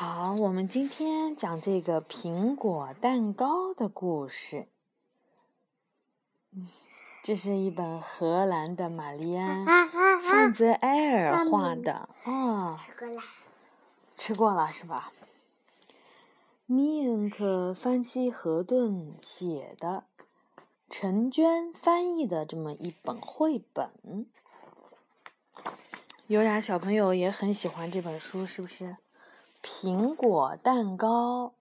好，我们今天讲这个苹果蛋糕的故事。这是一本荷兰的玛丽安·范泽埃尔画的哦，吃过了，吃过了是吧？尼恩克·范西河顿写的，陈娟翻译的这么一本绘本。优雅小朋友也很喜欢这本书，是不是？苹果蛋糕。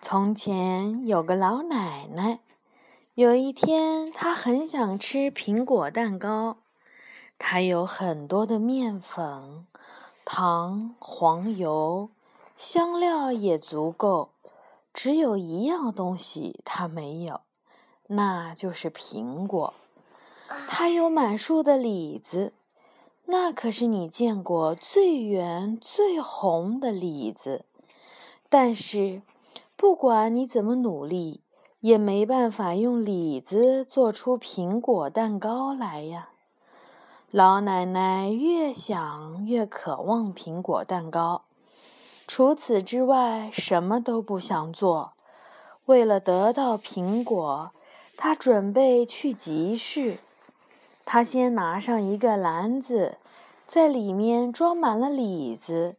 从前有个老奶奶，有一天她很想吃苹果蛋糕。她有很多的面粉、糖、黄油，香料也足够，只有一样东西她没有，那就是苹果。她有满树的李子。那可是你见过最圆、最红的李子，但是不管你怎么努力，也没办法用李子做出苹果蛋糕来呀。老奶奶越想越渴望苹果蛋糕，除此之外什么都不想做。为了得到苹果，她准备去集市。他先拿上一个篮子，在里面装满了李子，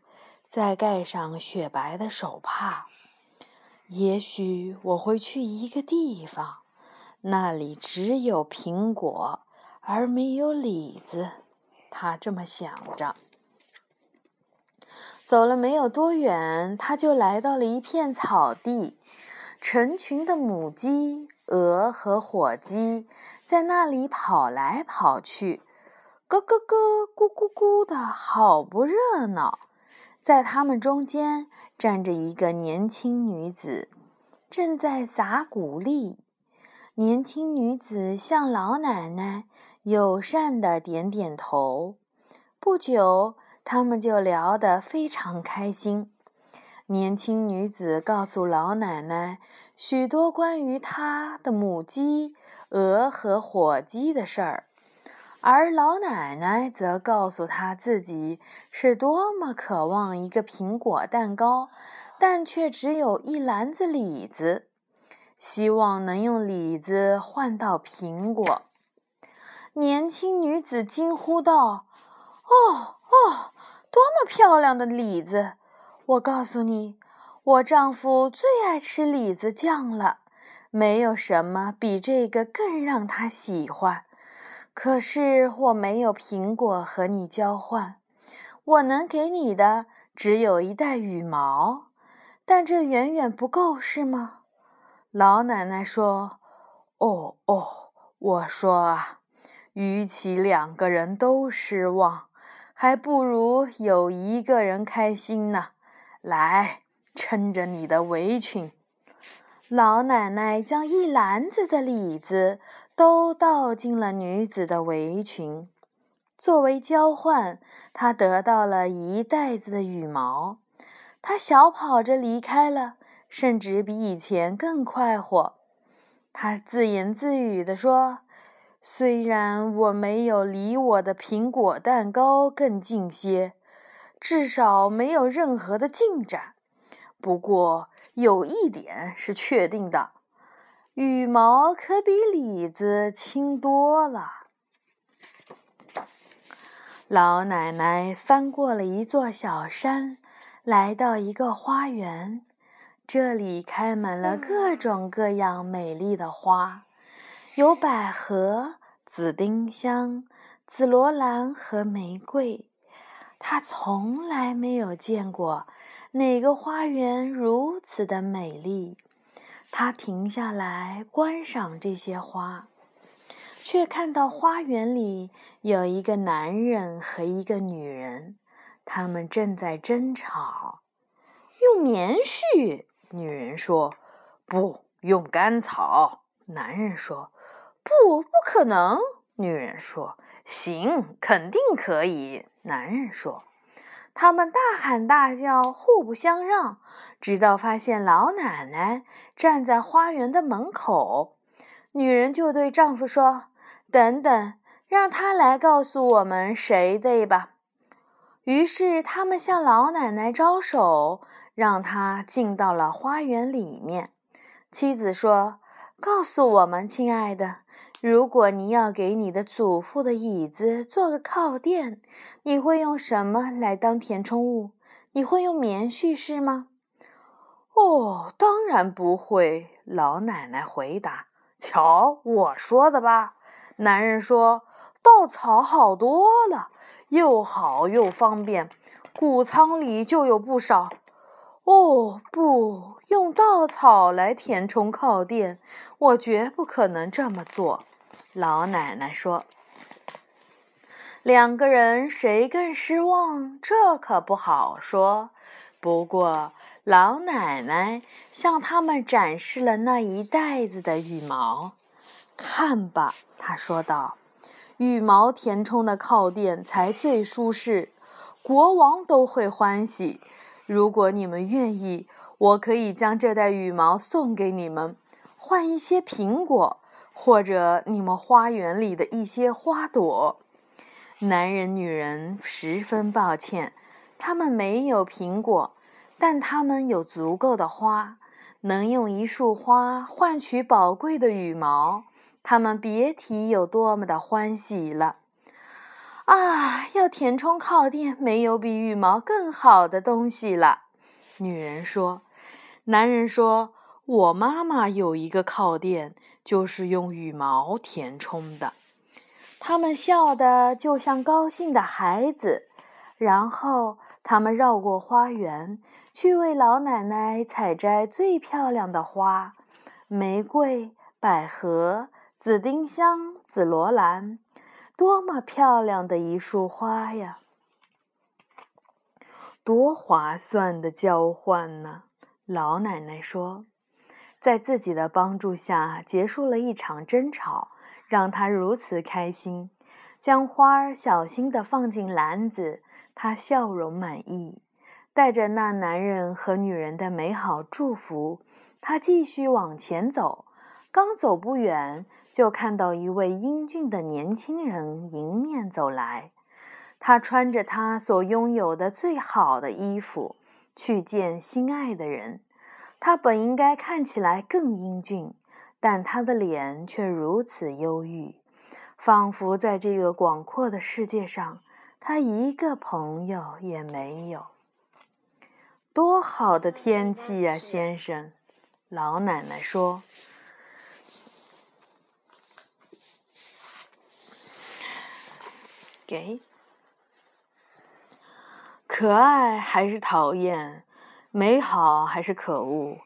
再盖上雪白的手帕。也许我会去一个地方，那里只有苹果而没有李子。他这么想着。走了没有多远，他就来到了一片草地，成群的母鸡。鹅和火鸡在那里跑来跑去，咯咯咯，咕咕咕的好不热闹。在他们中间站着一个年轻女子，正在撒谷粒。年轻女子向老奶奶友善的点点头。不久，他们就聊得非常开心。年轻女子告诉老奶奶许多关于他的母鸡、鹅和火鸡的事儿，而老奶奶则告诉她自己是多么渴望一个苹果蛋糕，但却只有一篮子李子，希望能用李子换到苹果。年轻女子惊呼道：“哦哦，多么漂亮的李子！”我告诉你，我丈夫最爱吃李子酱了，没有什么比这个更让他喜欢。可是我没有苹果和你交换，我能给你的只有一袋羽毛，但这远远不够，是吗？老奶奶说：“哦哦，我说啊，与其两个人都失望，还不如有一个人开心呢。”来，撑着你的围裙。老奶奶将一篮子的李子都倒进了女子的围裙，作为交换，她得到了一袋子的羽毛。她小跑着离开了，甚至比以前更快活。她自言自语地说：“虽然我没有离我的苹果蛋糕更近些。”至少没有任何的进展。不过有一点是确定的，羽毛可比李子轻多了。老奶奶翻过了一座小山，来到一个花园，这里开满了各种各样美丽的花，有百合、紫丁香、紫罗兰和玫瑰。她从来没有见过哪个花园如此的美丽。他停下来观赏这些花，却看到花园里有一个男人和一个女人，他们正在争吵。用棉絮，女人说；不用干草，男人说。不，不可能，女人说。行，肯定可以。男人说：“他们大喊大叫，互不相让，直到发现老奶奶站在花园的门口。女人就对丈夫说：‘等等，让他来告诉我们谁对吧。’于是他们向老奶奶招手，让她进到了花园里面。妻子说：“告诉我们，亲爱的，如果你要给你的祖父的椅子做个靠垫，你会用什么来当填充物？你会用棉絮是吗？”“哦，当然不会。”老奶奶回答。“瞧我说的吧。”男人说。稻草好多了，又好又方便，谷仓里就有不少。哦，不用稻草来填充靠垫，我绝不可能这么做。老奶奶说：“两个人谁更失望？这可不好说。不过，老奶奶向他们展示了那一袋子的羽毛。看吧，她说道。”羽毛填充的靠垫才最舒适，国王都会欢喜。如果你们愿意，我可以将这袋羽毛送给你们，换一些苹果，或者你们花园里的一些花朵。男人、女人十分抱歉，他们没有苹果，但他们有足够的花，能用一束花换取宝贵的羽毛。他们别提有多么的欢喜了！啊，要填充靠垫，没有比羽毛更好的东西了。女人说：“男人说，我妈妈有一个靠垫，就是用羽毛填充的。”他们笑得就像高兴的孩子。然后他们绕过花园，去为老奶奶采摘最漂亮的花——玫瑰、百合。紫丁香、紫罗兰，多么漂亮的一束花呀！多划算的交换呢！老奶奶说，在自己的帮助下结束了一场争吵，让她如此开心。将花儿小心地放进篮子，她笑容满意，带着那男人和女人的美好祝福，她继续往前走。刚走不远。就看到一位英俊的年轻人迎面走来，他穿着他所拥有的最好的衣服去见心爱的人。他本应该看起来更英俊，但他的脸却如此忧郁，仿佛在这个广阔的世界上，他一个朋友也没有。多好的天气呀，先生！老奶奶说。给，可爱还是讨厌，美好还是可恶，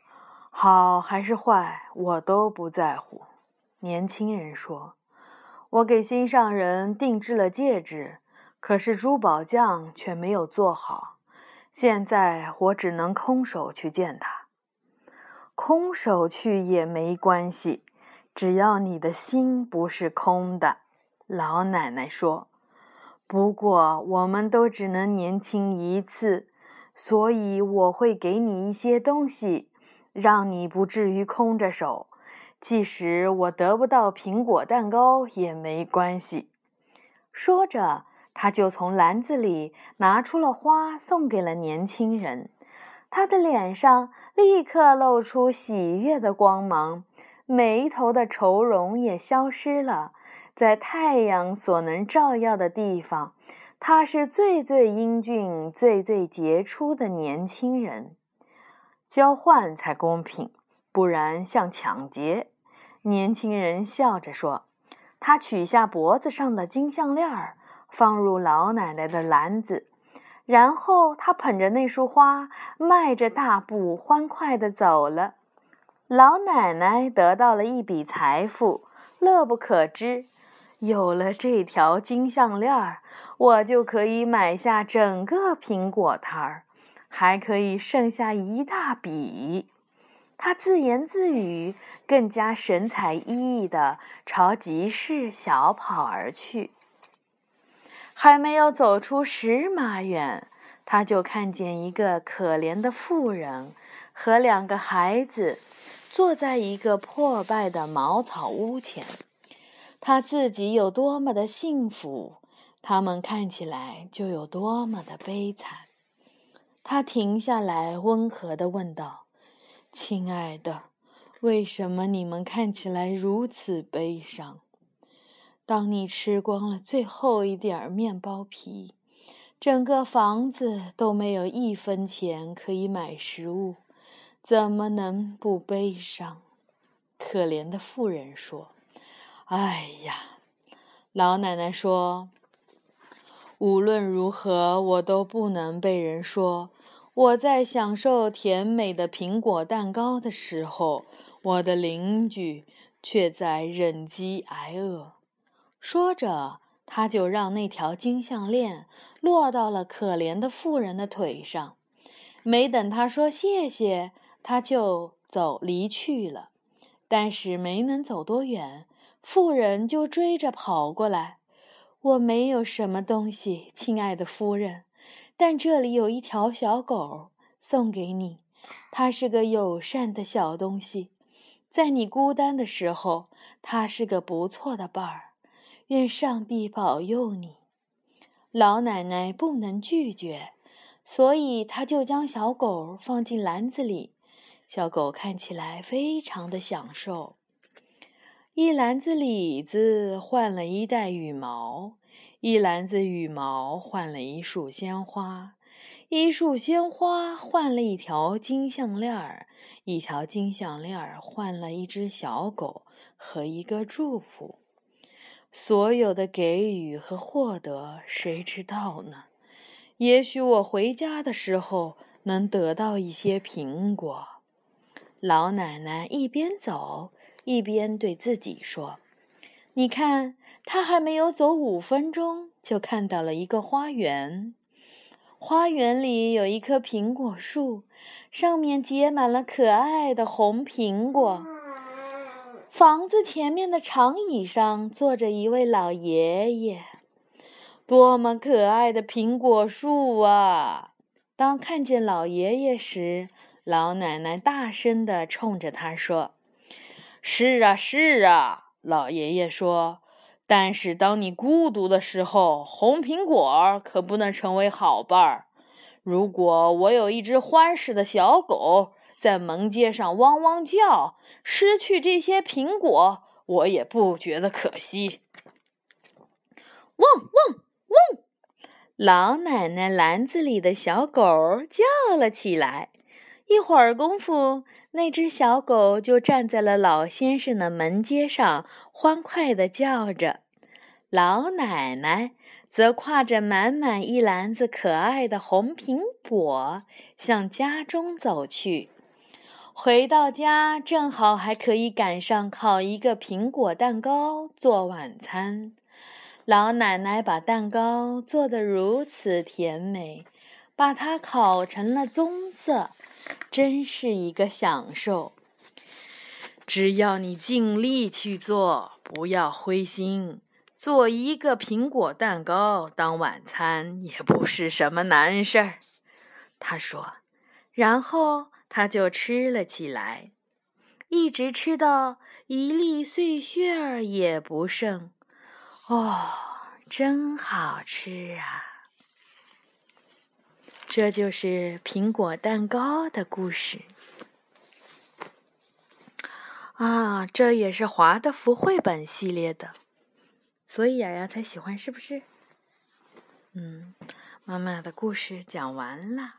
好还是坏，我都不在乎。年轻人说：“我给心上人定制了戒指，可是珠宝匠却没有做好。现在我只能空手去见他。空手去也没关系，只要你的心不是空的。”老奶奶说。不过，我们都只能年轻一次，所以我会给你一些东西，让你不至于空着手。即使我得不到苹果蛋糕也没关系。说着，他就从篮子里拿出了花，送给了年轻人。他的脸上立刻露出喜悦的光芒，眉头的愁容也消失了。在太阳所能照耀的地方，他是最最英俊、最最杰出的年轻人。交换才公平，不然像抢劫。年轻人笑着说：“他取下脖子上的金项链儿，放入老奶奶的篮子，然后他捧着那束花，迈着大步，欢快地走了。老奶奶得到了一笔财富，乐不可支。”有了这条金项链儿，我就可以买下整个苹果摊儿，还可以剩下一大笔。他自言自语，更加神采奕奕地朝集市小跑而去。还没有走出十码远，他就看见一个可怜的妇人和两个孩子坐在一个破败的茅草屋前。他自己有多么的幸福，他们看起来就有多么的悲惨。他停下来，温和地问道：“亲爱的，为什么你们看起来如此悲伤？当你吃光了最后一点面包皮，整个房子都没有一分钱可以买食物，怎么能不悲伤？”可怜的妇人说：“哎呀！”老奶奶说。无论如何，我都不能被人说我在享受甜美的苹果蛋糕的时候，我的邻居却在忍饥挨饿。说着，他就让那条金项链落到了可怜的妇人的腿上。没等他说谢谢，他就走离去了。但是没能走多远，妇人就追着跑过来。我没有什么东西，亲爱的夫人，但这里有一条小狗，送给你。它是个友善的小东西，在你孤单的时候，它是个不错的伴儿。愿上帝保佑你。老奶奶不能拒绝，所以她就将小狗放进篮子里。小狗看起来非常的享受。一篮子李子换了一袋羽毛，一篮子羽毛换了一束鲜花，一束鲜花换了一条金项链儿，一条金项链儿换了一只小狗和一个祝福。所有的给予和获得，谁知道呢？也许我回家的时候能得到一些苹果。老奶奶一边走。一边对自己说：“你看，她还没有走五分钟，就看到了一个花园。花园里有一棵苹果树，上面结满了可爱的红苹果。房子前面的长椅上坐着一位老爷爷。多么可爱的苹果树啊！当看见老爷爷时，老奶奶大声地冲着他说。”是啊，是啊，老爷爷说。但是当你孤独的时候，红苹果可不能成为好伴儿。如果我有一只欢实的小狗在门街上汪汪叫，失去这些苹果，我也不觉得可惜。汪汪汪！老奶奶篮子里的小狗叫了起来。一会儿功夫。那只小狗就站在了老先生的门阶上，欢快地叫着。老奶奶则挎着满满一篮子可爱的红苹果向家中走去。回到家，正好还可以赶上烤一个苹果蛋糕做晚餐。老奶奶把蛋糕做得如此甜美，把它烤成了棕色。真是一个享受。只要你尽力去做，不要灰心，做一个苹果蛋糕当晚餐也不是什么难事儿。他说，然后他就吃了起来，一直吃到一粒碎屑儿也不剩。哦，真好吃啊！这就是苹果蛋糕的故事啊！这也是华德福绘本系列的，所以雅雅才喜欢，是不是？嗯，妈妈的故事讲完了。